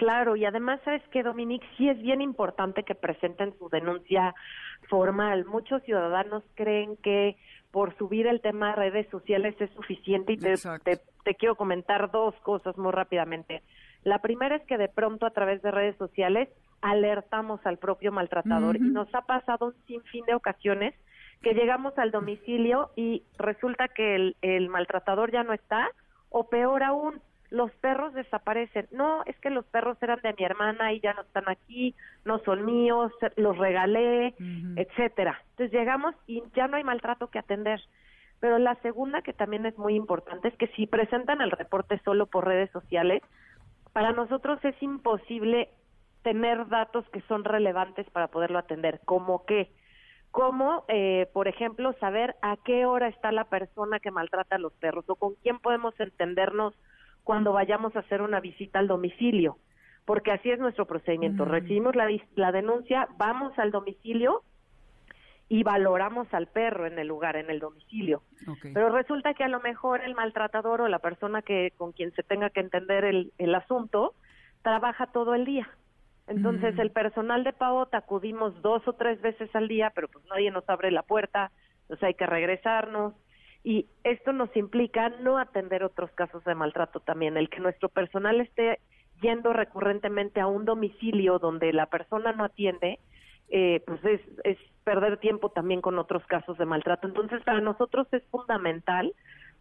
Claro, y además, ¿sabes que Dominique? Sí es bien importante que presenten su denuncia formal. Muchos ciudadanos creen que por subir el tema a redes sociales es suficiente y te, te, quiero comentar dos cosas muy rápidamente. La primera es que de pronto a través de redes sociales alertamos al propio maltratador y nos ha pasado un sinfín de ocasiones que llegamos al domicilio y resulta que el, el maltratador ya no está o peor aún, los perros desaparecen. No, es que los perros eran de mi hermana y ya no están aquí, no son míos, los regalé, etcétera. Entonces llegamos y ya no hay maltrato que atender. Pero la segunda que también es muy importante es que si presentan el reporte solo por redes sociales, para nosotros es imposible tener datos que son relevantes para poderlo atender, como que como eh, por ejemplo saber a qué hora está la persona que maltrata a los perros o con quién podemos entendernos cuando vayamos a hacer una visita al domicilio, porque así es nuestro procedimiento. Recibimos la, la denuncia, vamos al domicilio y valoramos al perro en el lugar, en el domicilio. Pero resulta que a lo mejor el maltratador o la persona que con quien se tenga que entender el, el asunto trabaja todo el día. Entonces el personal de PAOT acudimos dos o tres veces al día, pero pues nadie nos abre la puerta, entonces hay que regresarnos y esto nos implica no atender otros casos de maltrato también, el que nuestro personal esté yendo recurrentemente a un domicilio donde la persona no atiende, eh, pues es, es perder tiempo también con otros casos de maltrato. Entonces, para nosotros es fundamental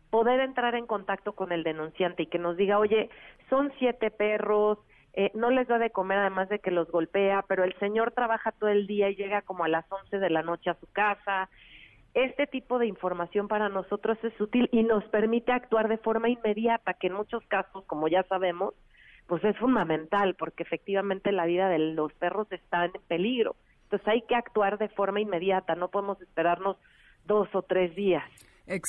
poder entrar en contacto con el denunciante y que nos diga, oye, son siete perros, eh, no les da de comer además de que los golpea, pero el señor trabaja todo el día y llega como a las once de la noche a su casa, este tipo de información para nosotros es útil y nos permite actuar de forma inmediata, que en muchos casos, como ya sabemos, pues es fundamental, porque efectivamente la vida de los perros está en peligro. Entonces hay que actuar de forma inmediata, no podemos esperarnos dos o tres días.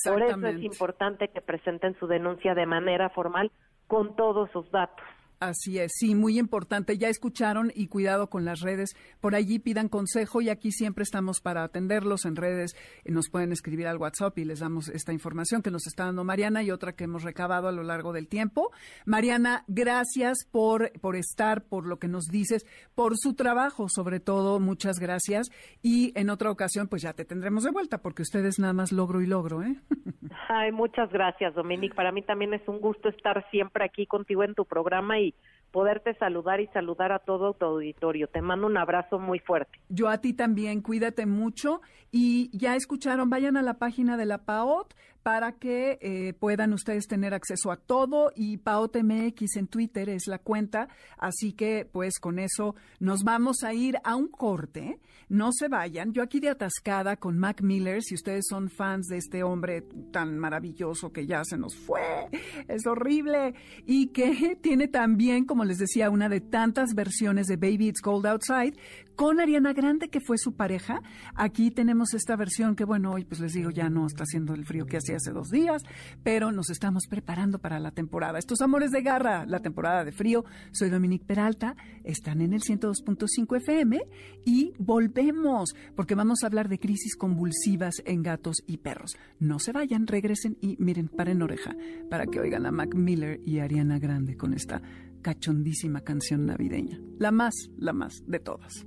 Por eso es importante que presenten su denuncia de manera formal con todos sus datos. Así es, sí, muy importante. Ya escucharon y cuidado con las redes. Por allí pidan consejo y aquí siempre estamos para atenderlos en redes. Nos pueden escribir al WhatsApp y les damos esta información que nos está dando Mariana y otra que hemos recabado a lo largo del tiempo. Mariana, gracias por, por estar, por lo que nos dices, por su trabajo, sobre todo. Muchas gracias. Y en otra ocasión, pues ya te tendremos de vuelta porque ustedes nada más logro y logro, ¿eh? Ay, muchas gracias, Dominique. Para mí también es un gusto estar siempre aquí contigo en tu programa y poderte saludar y saludar a todo tu auditorio. Te mando un abrazo muy fuerte. Yo a ti también, cuídate mucho y ya escucharon, vayan a la página de la PAOT para que eh, puedan ustedes tener acceso a todo y PAOTMX en Twitter es la cuenta, así que pues con eso nos vamos a ir a un corte, no se vayan, yo aquí de atascada con Mac Miller, si ustedes son fans de este hombre tan maravilloso que ya se nos fue, es horrible y que tiene también, como les decía, una de tantas versiones de Baby It's Cold Outside con Ariana Grande, que fue su pareja. Aquí tenemos esta versión que, bueno, hoy pues les digo, ya no está haciendo el frío que hacía hace dos días, pero nos estamos preparando para la temporada. Estos amores de garra, la temporada de frío. Soy Dominique Peralta, están en el 102.5 FM y volvemos, porque vamos a hablar de crisis convulsivas en gatos y perros. No se vayan, regresen y miren, paren oreja para que oigan a Mac Miller y Ariana Grande con esta cachondísima canción navideña. La más, la más de todas.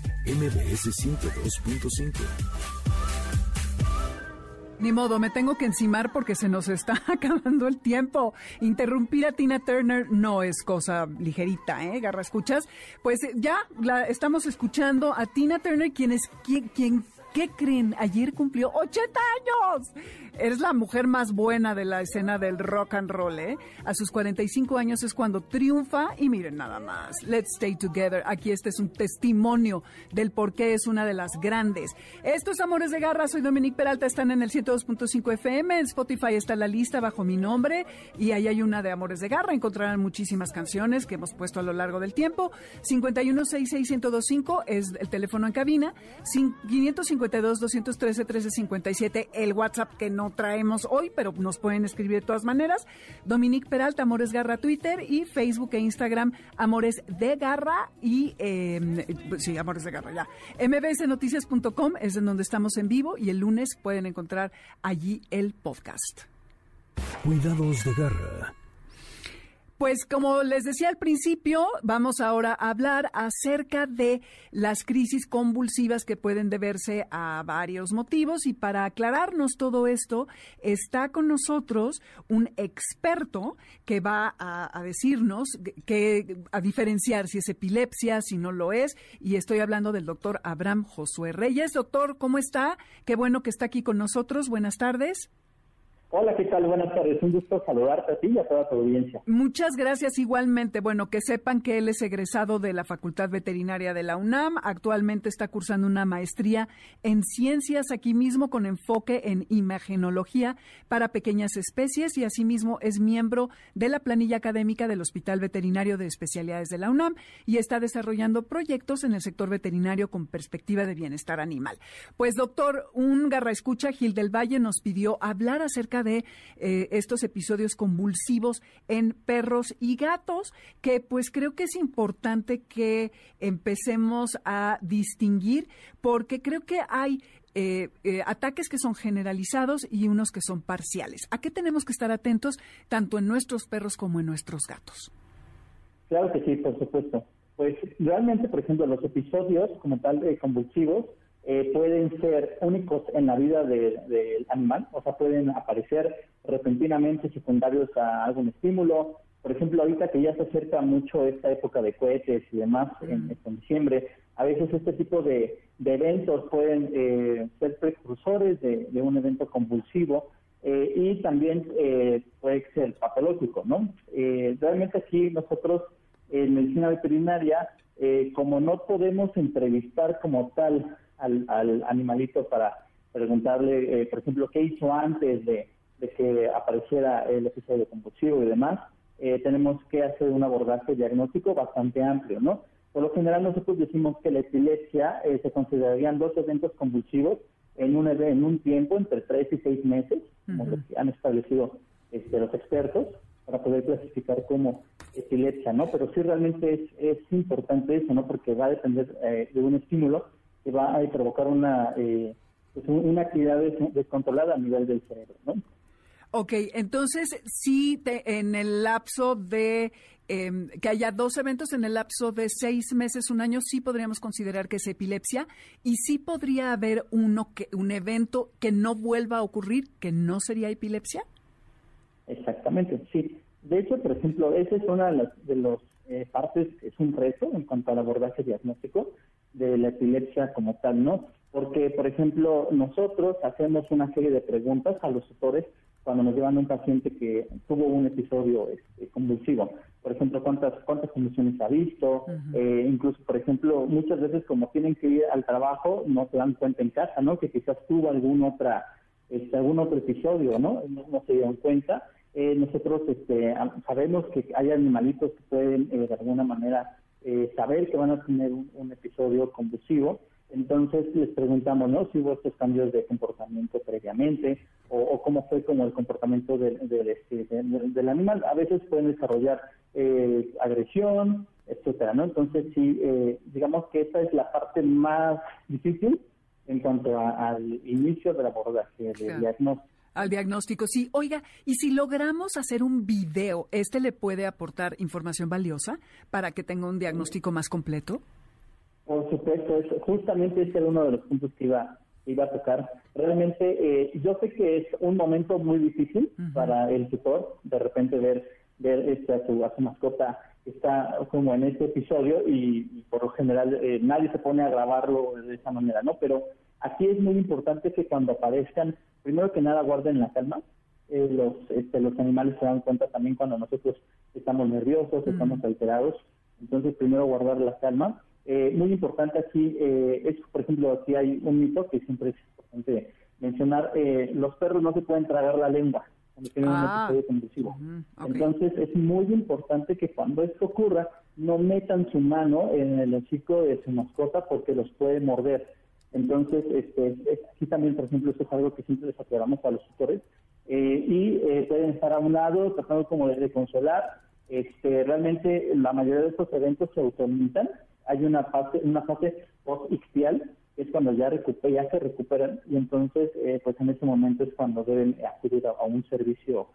MBS 102.5. Ni modo, me tengo que encimar porque se nos está acabando el tiempo. Interrumpir a Tina Turner no es cosa ligerita, ¿eh? Garra, ¿escuchas? Pues eh, ya la estamos escuchando a Tina Turner, quien es quien, quien ¿Qué creen? Ayer cumplió 80 años. Eres la mujer más buena de la escena del rock and roll, ¿eh? A sus 45 años es cuando triunfa y miren nada más. Let's Stay Together. Aquí este es un testimonio del por qué es una de las grandes. Estos Amores de Garra, soy Dominique Peralta, están en el 102.5 FM. En Spotify está la lista bajo mi nombre y ahí hay una de Amores de Garra. Encontrarán muchísimas canciones que hemos puesto a lo largo del tiempo. 5166125 es el teléfono en cabina. 552-213-1357, el WhatsApp que no traemos hoy, pero nos pueden escribir de todas maneras. Dominique Peralta, Amores Garra, Twitter y Facebook e Instagram, Amores de Garra y, eh, sí, Amores de Garra, ya. mbsnoticias.com es en donde estamos en vivo y el lunes pueden encontrar allí el podcast. Cuidados de Garra pues como les decía al principio, vamos ahora a hablar acerca de las crisis convulsivas que pueden deberse a varios motivos y para aclararnos todo esto está con nosotros un experto que va a, decirnos que a diferenciar si es epilepsia, si no lo es y estoy hablando del doctor Abraham Josué Reyes. Doctor, ¿cómo está? Qué bueno que está aquí con nosotros. Buenas tardes. Hola, ¿qué tal? Buenas tardes. Un gusto saludarte a ti y a toda tu audiencia. Muchas gracias igualmente. Bueno, que sepan que él es egresado de la Facultad Veterinaria de la UNAM. Actualmente está cursando una maestría en ciencias aquí mismo con enfoque en imagenología para pequeñas especies y asimismo es miembro de la planilla académica del Hospital Veterinario de Especialidades de la UNAM y está desarrollando proyectos en el sector veterinario con perspectiva de bienestar animal. Pues doctor, un garra escucha Gil del Valle nos pidió hablar acerca de eh, estos episodios convulsivos en perros y gatos, que pues creo que es importante que empecemos a distinguir, porque creo que hay eh, eh, ataques que son generalizados y unos que son parciales. ¿A qué tenemos que estar atentos tanto en nuestros perros como en nuestros gatos? Claro que sí, por supuesto. Pues realmente, por ejemplo, los episodios como tal convulsivos eh, pueden ser únicos en la vida del animal, o sea, pueden aparecer repentinamente secundarios a algún estímulo. Por ejemplo, ahorita que ya se acerca mucho esta época de cohetes y demás, en, diciembre, a veces este tipo de, eventos pueden eh, ser precursores de, un evento convulsivo eh, y también puede ser patológico, ¿no? realmente aquí nosotros en medicina veterinaria, como no podemos entrevistar como tal al, animalito para preguntarle, eh, por ejemplo, qué hizo antes de, que apareciera el episodio compulsivo y demás, eh, tenemos que hacer un abordaje diagnóstico bastante amplio, ¿no? Por lo general nosotros decimos que la epilepsia eh, se considerarían dos eventos convulsivos en un, en un tiempo entre tres y seis meses, como lo que han establecido este, los expertos, para poder clasificar como epilepsia, ¿no? Pero sí realmente es, es importante eso, ¿no? Porque va a depender de un estímulo que va a provocar una, eh, pues una actividad descontrolada a nivel del cerebro, ¿no? Ok, entonces sí, en el lapso de em, que haya dos eventos en el lapso de seis meses, un año, sí podríamos considerar que es epilepsia y sí podría haber uno que un evento que no vuelva a ocurrir que no sería epilepsia. Exactamente, sí. De hecho, por ejemplo, esa es una de las de los, eh, partes, es un reto en cuanto al abordaje diagnóstico, de la epilepsia como tal, ¿no? Porque, por ejemplo, nosotros hacemos una serie de preguntas a los tutores cuando nos llevan a un paciente que tuvo un episodio este, convulsivo. Por ejemplo, cuántas cuántas convulsiones ha visto, eh, incluso, por ejemplo, muchas veces como tienen que ir al trabajo, no se dan cuenta en casa, ¿no? Que quizás tuvo algún otra este, algún otro episodio, ¿no? No, se dieron cuenta. Eh, nosotros este, sabemos que hay animalitos que pueden eh, de alguna manera eh, saber que van a tener un, episodio convulsivo. Entonces les preguntamos, ¿no? Si hubo estos cambios de comportamiento previamente o, cómo fue como el comportamiento este, del, del, animal. A veces pueden desarrollar eh, agresión, etcétera, ¿no? Entonces sí, eh, digamos que esta es la parte más difícil en cuanto al inicio del abordaje de diagnóstico. Al diagnóstico, sí. Oiga, y si logramos hacer un video, ¿este le puede aportar información valiosa para que tenga un diagnóstico más completo? Por supuesto, justamente ese era uno de los puntos que iba, iba a tocar. Realmente, eh, yo sé que es un momento muy difícil para el tutor, de repente ver, ver este, a, su, a su mascota está como en este episodio y, por lo general eh, nadie se pone a grabarlo de esa manera, ¿no? Pero Aquí es muy importante que cuando aparezcan, primero que nada guarden la calma. Eh, los, este, los animales se dan cuenta también cuando nosotros estamos nerviosos, estamos alterados. Entonces, primero guardar la calma. Eh, muy importante aquí eh, es, por ejemplo, aquí hay un mito que siempre es importante mencionar. los perros no se pueden tragar la lengua cuando tienen un ah. episodio convulsivo. Entonces, es muy importante que cuando esto ocurra, no metan su mano en el hocico de su mascota porque los puede morder. Entonces, este, aquí también, por ejemplo, esto es algo que siempre les aclaramos a los tutores. Eh, y eh, pueden estar a un lado tratando como de, consolar. Este, realmente la mayoría de estos eventos se autolimitan. Hay una fase, una fase post-ictial, es cuando ya, ya se recuperan y entonces, eh, pues en ese momento es cuando deben acudir a, un servicio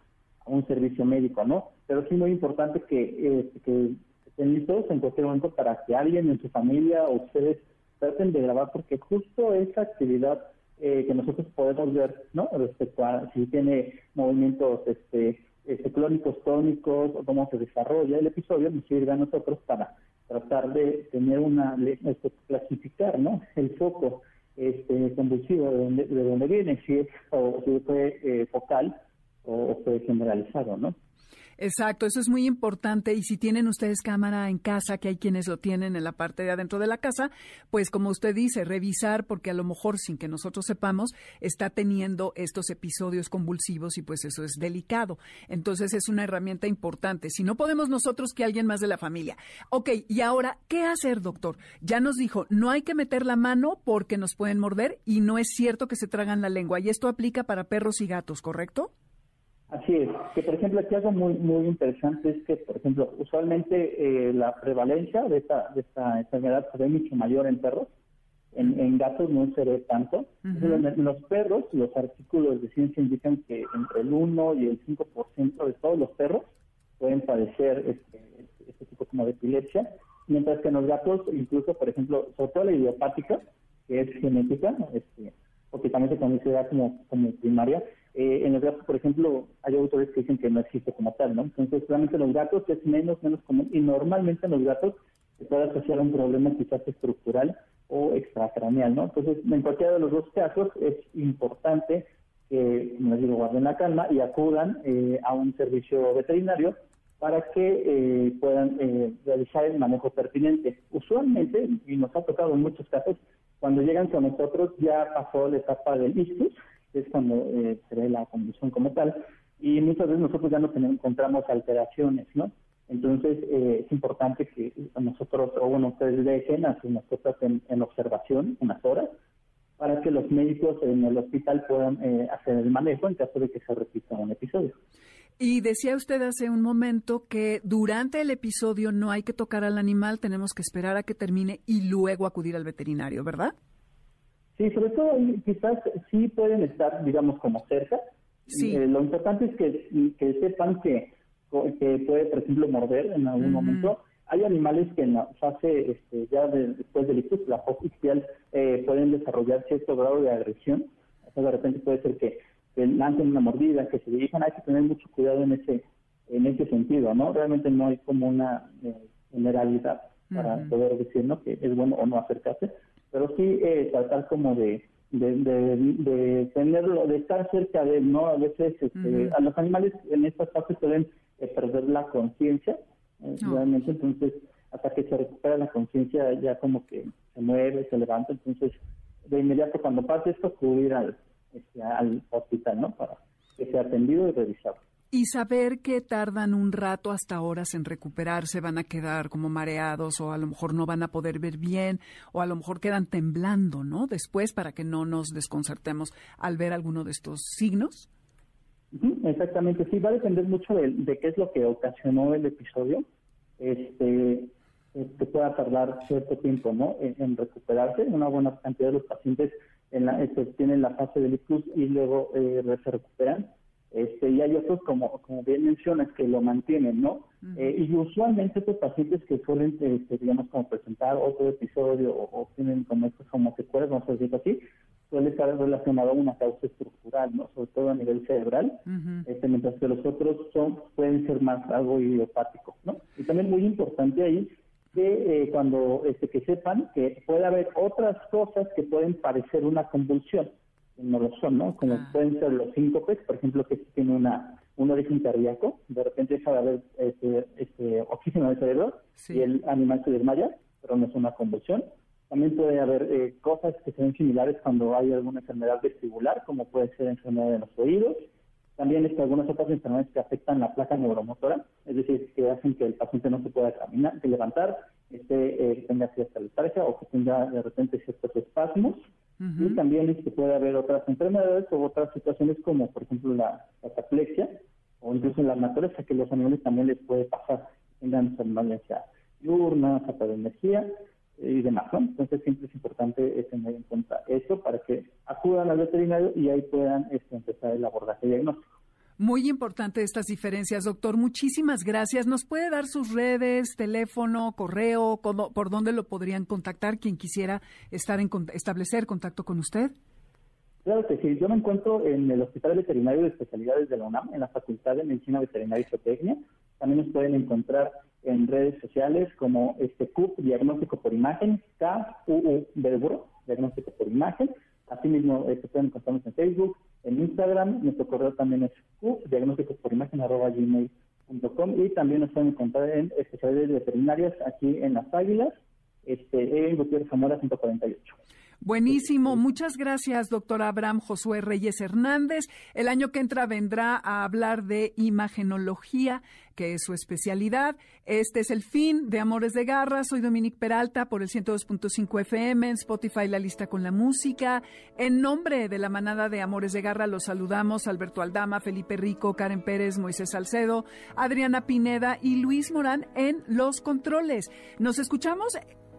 a un servicio médico, ¿no? Pero sí muy importante que, que estén listos en cualquier momento para que alguien en su familia o ustedes traten de grabar porque justo esa actividad eh, que nosotros podemos ver, ¿no? Respecto a si tiene movimientos este, este clónicos, tónicos, o cómo se desarrolla el episodio, nos sirve a nosotros para tratar de tener una, este, clasificar, ¿no? El foco este, convulsivo de dónde, de dónde viene, si es, o si fue eh, focal o fue generalizado, ¿no? Exacto, eso es muy importante y si tienen ustedes cámara en casa, que hay quienes lo tienen en la parte de adentro de la casa, pues como usted dice, revisar porque a lo mejor sin que nosotros sepamos está teniendo estos episodios convulsivos y pues eso es delicado. Entonces es una herramienta importante. Si no podemos nosotros, que alguien más de la familia. Ok, y ahora, ¿qué hacer, doctor? Ya nos dijo, no hay que meter la mano porque nos pueden morder y no es cierto que se tragan la lengua. Y esto aplica para perros y gatos, ¿correcto? Así es, que por ejemplo aquí algo muy muy interesante es que, por ejemplo, usualmente eh, la prevalencia de esta, de esta enfermedad se ve mucho mayor en perros, en, gatos no se ve tanto. en, los perros, los artículos de ciencia indican que entre el 1 y el 5% de todos los perros pueden padecer este, este tipo como de epilepsia, mientras que en los gatos, incluso, por ejemplo, sobre todo la idiopática, que es genética, este, porque también se considera como, como primaria, eh, en los gatos, por ejemplo, hay autores que dicen que no existe como tal, ¿no? Entonces, realmente en los gatos es menos, menos común y normalmente en los gatos se puede asociar a un problema quizás estructural o extracraneal, ¿no? Entonces, en cualquiera de los dos casos es importante que, como les digo, guarden la calma y acudan eh, a un servicio veterinario para que eh, puedan realizar el manejo pertinente. Usualmente, y nos ha tocado en muchos casos, cuando llegan con nosotros ya pasó la etapa del ictus, es cuando eh, se ve la condición como tal, y muchas veces nosotros ya no encontramos alteraciones, ¿no? Entonces eh, es importante que nosotros, o bueno, ustedes dejen a sus mascotas en, observación unas horas para que los médicos en el hospital puedan eh, hacer el manejo en caso de que se repita un episodio. Y decía usted hace un momento que durante el episodio no hay que tocar al animal, tenemos que esperar a que termine y luego acudir al veterinario, ¿verdad? Sí, sobre todo quizás sí pueden estar, digamos, como cerca. Sí. Eh, lo importante es que, que sepan que, que, puede, por ejemplo, morder en algún momento. Hay animales que en la fase este, ya después del ictus, la post eh, pueden desarrollar cierto grado de agresión. O sea, de repente puede ser que, lancen una mordida, que se dirijan. Hay que tener mucho cuidado en ese en ese sentido, ¿no? Realmente no hay como una eh, generalidad para poder decir, ¿no? Que es bueno o no acercarse pero sí eh, tratar como de, de, tenerlo, de estar cerca de él, ¿no? A veces este, a los animales en estas partes pueden eh, perder la conciencia, eh, realmente, entonces hasta que se recupera la conciencia ya como que se mueve, se levanta, entonces de inmediato cuando pase esto acudir al, este, al hospital, ¿no? Para que sea atendido y revisado. Y saber que tardan un rato hasta horas en recuperarse, van a quedar como mareados o a lo mejor no van a poder ver bien o a lo mejor quedan temblando, ¿no? Después para que no nos desconcertemos al ver alguno de estos signos. Exactamente, sí, va a depender mucho de, qué es lo que ocasionó el episodio. Este, que pueda tardar cierto tiempo ¿no? en, recuperarse. Una buena cantidad de los pacientes en la, este, tienen la fase del ictus y luego eh, se recuperan. Este, y hay otros, como, como bien mencionas, que lo mantienen, ¿no? Eh, y usualmente estos pacientes que suelen, este, digamos, como presentar otro episodio o, tienen como estos como secuelas, no sé si así, suele estar relacionado a una causa estructural, ¿no? Sobre todo a nivel cerebral, este, mientras que los otros son, pueden ser más algo idiopático, ¿no? Y también muy importante ahí que eh, cuando este, que sepan que puede haber otras cosas que pueden parecer una convulsión, no lo son, ¿no? Como ah. pueden ser los síncopes, por ejemplo, que tiene una un origen cardíaco, de repente deja de haber este, este, oxígeno en el cerebro y el animal se desmaya, pero no es una convulsión. También puede haber eh, cosas que sean similares cuando hay alguna enfermedad vestibular, como puede ser enfermedad de los oídos. También hay algunas otras enfermedades que afectan la placa neuromotora, es decir, que hacen que el paciente no se pueda caminar, que levantar, este, eh, tenga cierta letargia o que tenga de repente ciertos espasmos. Y también es que puede haber otras enfermedades o otras situaciones como, por ejemplo, la, cataplexia o incluso la naturaleza, que los animales también les puede pasar, tengan somnolencia diurna, falta de energía y demás, ¿no? Entonces siempre es importante tener en cuenta eso para que acudan al veterinario y ahí puedan este, empezar el abordaje diagnóstico. Muy importante estas diferencias, doctor. Muchísimas gracias. ¿Nos puede dar sus redes, teléfono, correo, por dónde lo podrían contactar quien quisiera estar en, establecer contacto con usted? Claro que sí. Yo me encuentro en el Hospital Veterinario de Especialidades de la UNAM, en la Facultad de Medicina Veterinaria y Zootecnia. También nos pueden encontrar en redes sociales como este CUP, Diagnóstico por Imagen, KUU de Diagnóstico por Imagen. Asimismo, eh, se pueden encontrarnos en Facebook, en Instagram. Nuestro correo también es CUP, diagnóstico por imagen, arroba gmail.com. Y también nos pueden encontrar en especialidades veterinarias aquí en Las Águilas, este, en Gutiérrez Zamora 148. Buenísimo, muchas gracias, doctor Abraham Josué Reyes Hernández. El año que entra vendrá a hablar de imagenología, que es su especialidad. Este es el fin de Amores de Garra. Soy Dominique Peralta por el 102.5 FM, en Spotify La Lista con la Música. En nombre de la manada de Amores de Garra los saludamos Alberto Aldama, Felipe Rico, Karen Pérez, Moisés Salcedo, Adriana Pineda y Luis Morán en Los Controles. Nos escuchamos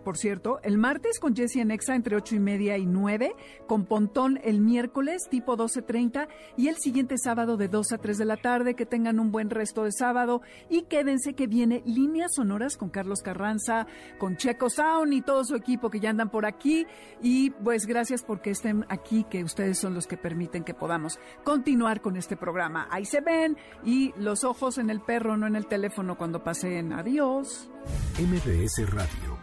por cierto, el martes con Jessie Nexa entre ocho y media y 9, con Pontón el miércoles tipo 12.30 y el siguiente sábado de 2 a 3 de la tarde. Que tengan un buen resto de sábado y quédense que viene Líneas Sonoras con Carlos Carranza, con Checo Sound y todo su equipo que ya andan por aquí. Y pues gracias porque estén aquí, que ustedes son los que permiten que podamos continuar con este programa. Ahí se ven y los ojos en el perro, no en el teléfono cuando pasen. Adiós. MBS Radio